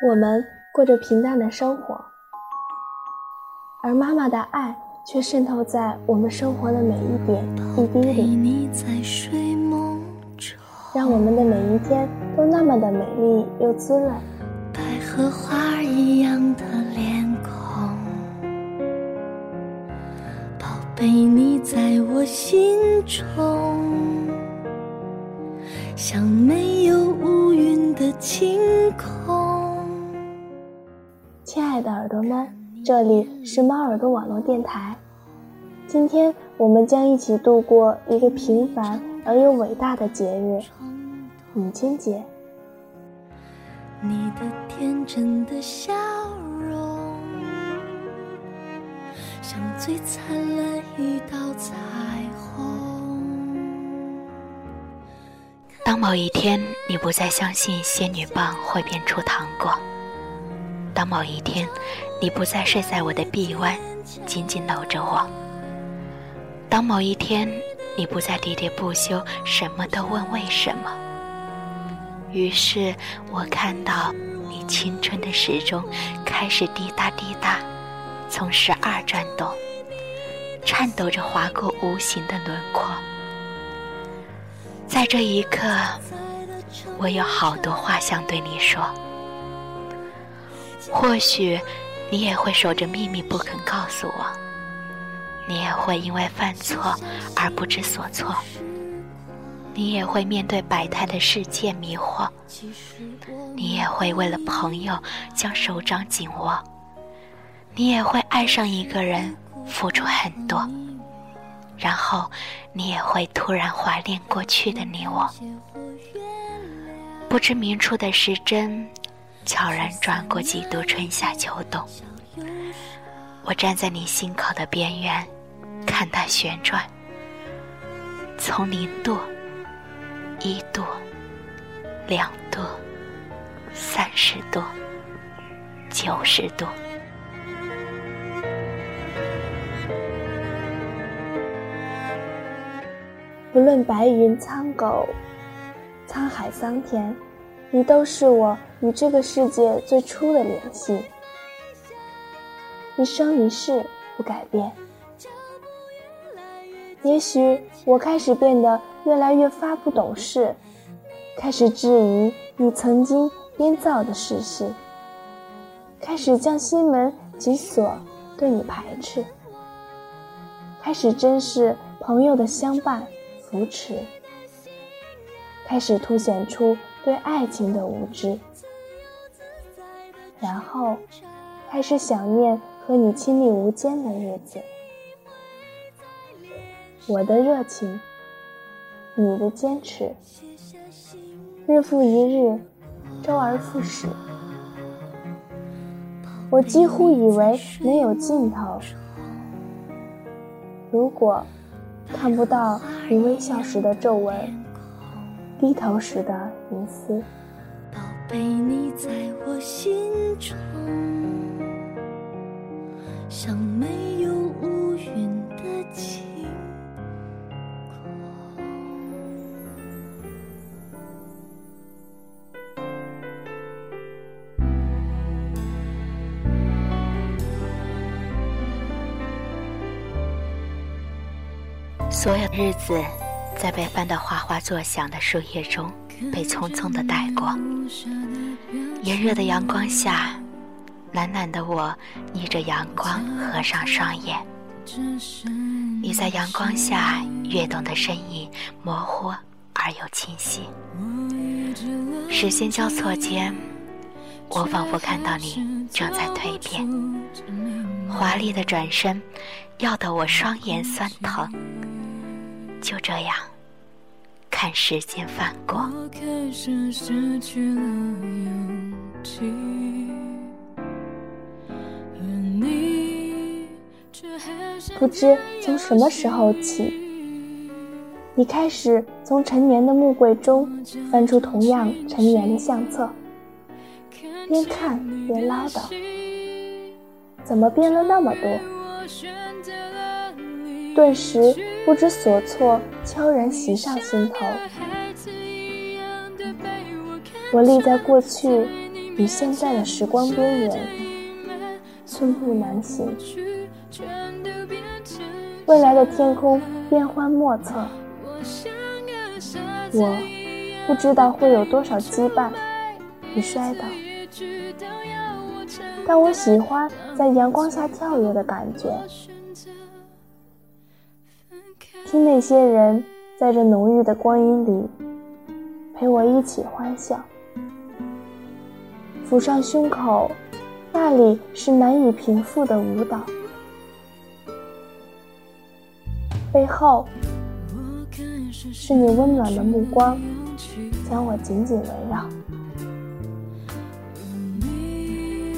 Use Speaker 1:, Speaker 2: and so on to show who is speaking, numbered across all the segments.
Speaker 1: 我们过着平淡的生活，而妈妈的爱却渗透在我们生活的每一点一滴里，让我们的每一天都那么的美丽又滋润。
Speaker 2: 百合花一样的脸孔，宝贝，你在我心中，像没有乌云的晴空。
Speaker 1: 这里是猫耳朵网络电台。今天我们将一起度过一个平凡而又伟大的节日——母亲节。
Speaker 2: 你的天真的笑容，像最灿烂一道彩虹。
Speaker 3: 当某一天你不再相信仙女棒会变出糖果。当某一天，你不再睡在我的臂弯，紧紧搂着我；当某一天，你不再喋喋不休，什么都问为什么，于是我看到你青春的时钟开始滴答滴答，从十二转动，颤抖着划过无形的轮廓。在这一刻，我有好多话想对你说。或许，你也会守着秘密不肯告诉我；你也会因为犯错而不知所措；你也会面对百态的世界迷惑；你也会为了朋友将手掌紧握；你也会爱上一个人，付出很多；然后，你也会突然怀念过去的你我。不知明处的时针。悄然转过几度春夏秋冬，我站在你心口的边缘，看它旋转，从零度、一度、两度、三十度、九十度。
Speaker 1: 不论白云苍狗，沧海桑田。你都是我与这个世界最初的联系，一生一世不改变。也许我开始变得越来越发不懂事，开始质疑你曾经编造的事实，开始将心门紧锁，对你排斥，开始珍视朋友的相伴扶持，开始凸显出。对爱情的无知，然后开始想念和你亲密无间的日子。我的热情，你的坚持，日复一日，周而复始。我几乎以为没有尽头。如果看不到你微笑时的皱纹。低头时的银丝，
Speaker 2: 宝贝，你在我心中，像没有乌云的晴空。
Speaker 3: 所有日子。在被翻得哗哗作响的树叶中，被匆匆的带过。炎热的阳光下，懒懒的我逆着阳光合上双眼。你在阳光下跃动的身影，模糊而又清晰。时间交错间，我仿佛看到你正在蜕变，华丽的转身，要得我双眼酸疼。就这样，看时间翻过。
Speaker 1: 不知从什么时候起，你开始从陈年的木柜中翻出同样陈年的相册，边看边唠叨：“怎么变了那么多？”顿时不知所措，悄然袭上心头。我立在过去，与现在的时光边缘，寸步难行。未来的天空变幻莫测，我不知道会有多少羁绊与摔倒，但我喜欢在阳光下跳跃的感觉，听那些人在这浓郁的光阴里陪我一起欢笑，抚上胸口，那里是难以平复的舞蹈。背后是你温暖的目光，将我紧紧围绕。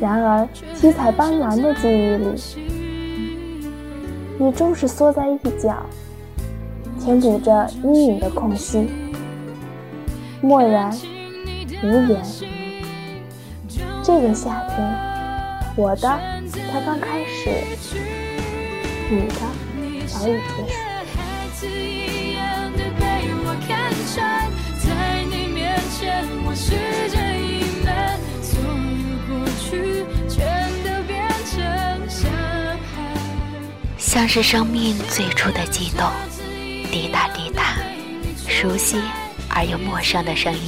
Speaker 1: 然而，七彩斑斓的记忆里，你终是缩在一角，填补着阴影的空隙，漠然无言。这个夏天，我的才刚开始，你的。早已结束。
Speaker 3: 像是生命最初的悸动，滴答滴答，熟悉而又陌生的声音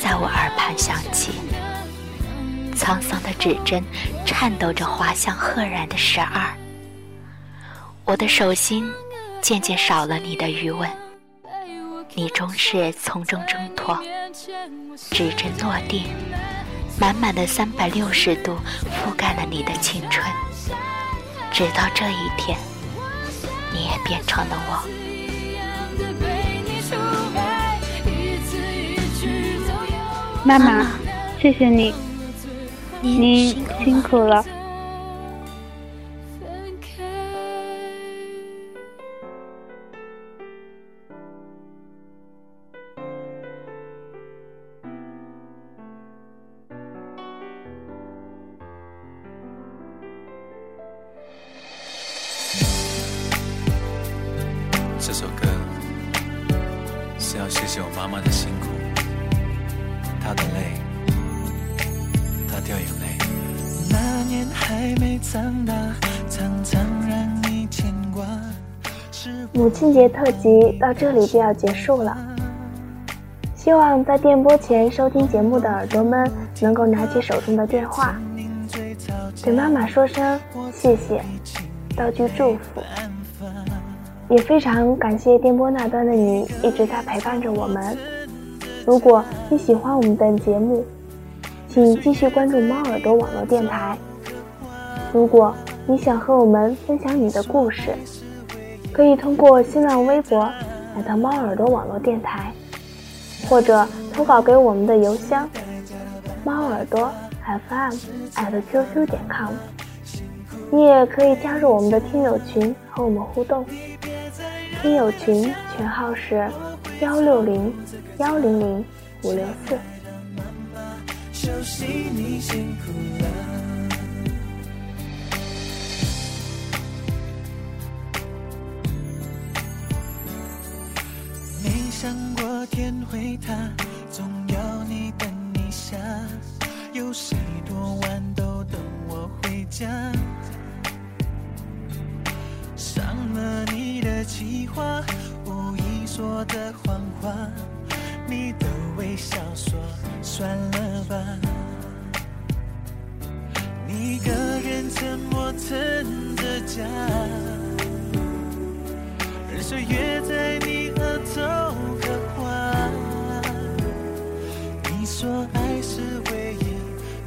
Speaker 3: 在我耳畔响起。沧桑的指针颤抖着滑向赫然的十二。我的手心渐渐少了你的余温，你终是从中挣脱，指针落地，满满的三百六十度覆盖了你的青春，直到这一天，你也变成了我。
Speaker 4: 妈妈，谢谢你，您辛苦了。
Speaker 1: 母亲节特辑到这里就要结束了，希望在电波前收听节目的耳朵们能够拿起手中的电话，对妈妈说声谢谢，道句祝福。也非常感谢电波那端的你一直在陪伴着我们。如果你喜欢我们的节目，请继续关注猫耳朵网络电台。如果你想和我们分享你的故事，可以通过新浪微博来到猫耳朵网络电台，或者投稿给我们的邮箱猫耳朵 FM@QQ 点 com。你也可以加入我们的听友群和我们互动，听友群群号是幺六零幺零零五六四。
Speaker 5: 想过天会塌，总要你等一下。有谁多晚都等我回家？计划，无意说的谎话，你的微笑说算了吧。你一个人沉默撑着家，任岁月在你额头刻画。你。说爱是唯一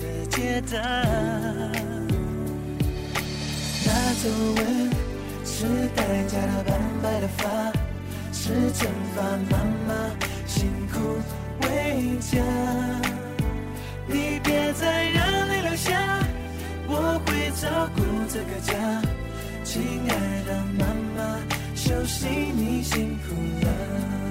Speaker 5: 的解答。那皱纹是代价的斑白的发，是惩罚妈妈辛苦为家。你别再让泪流下，我会照顾这个家。亲爱的妈妈，休息你辛苦了。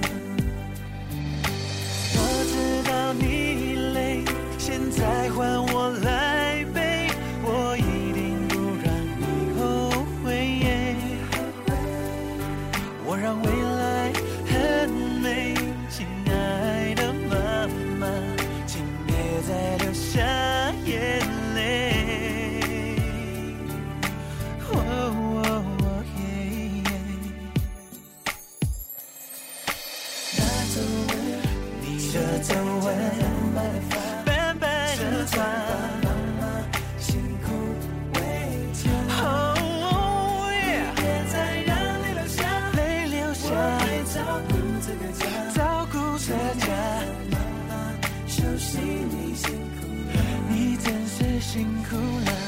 Speaker 5: 辛苦了。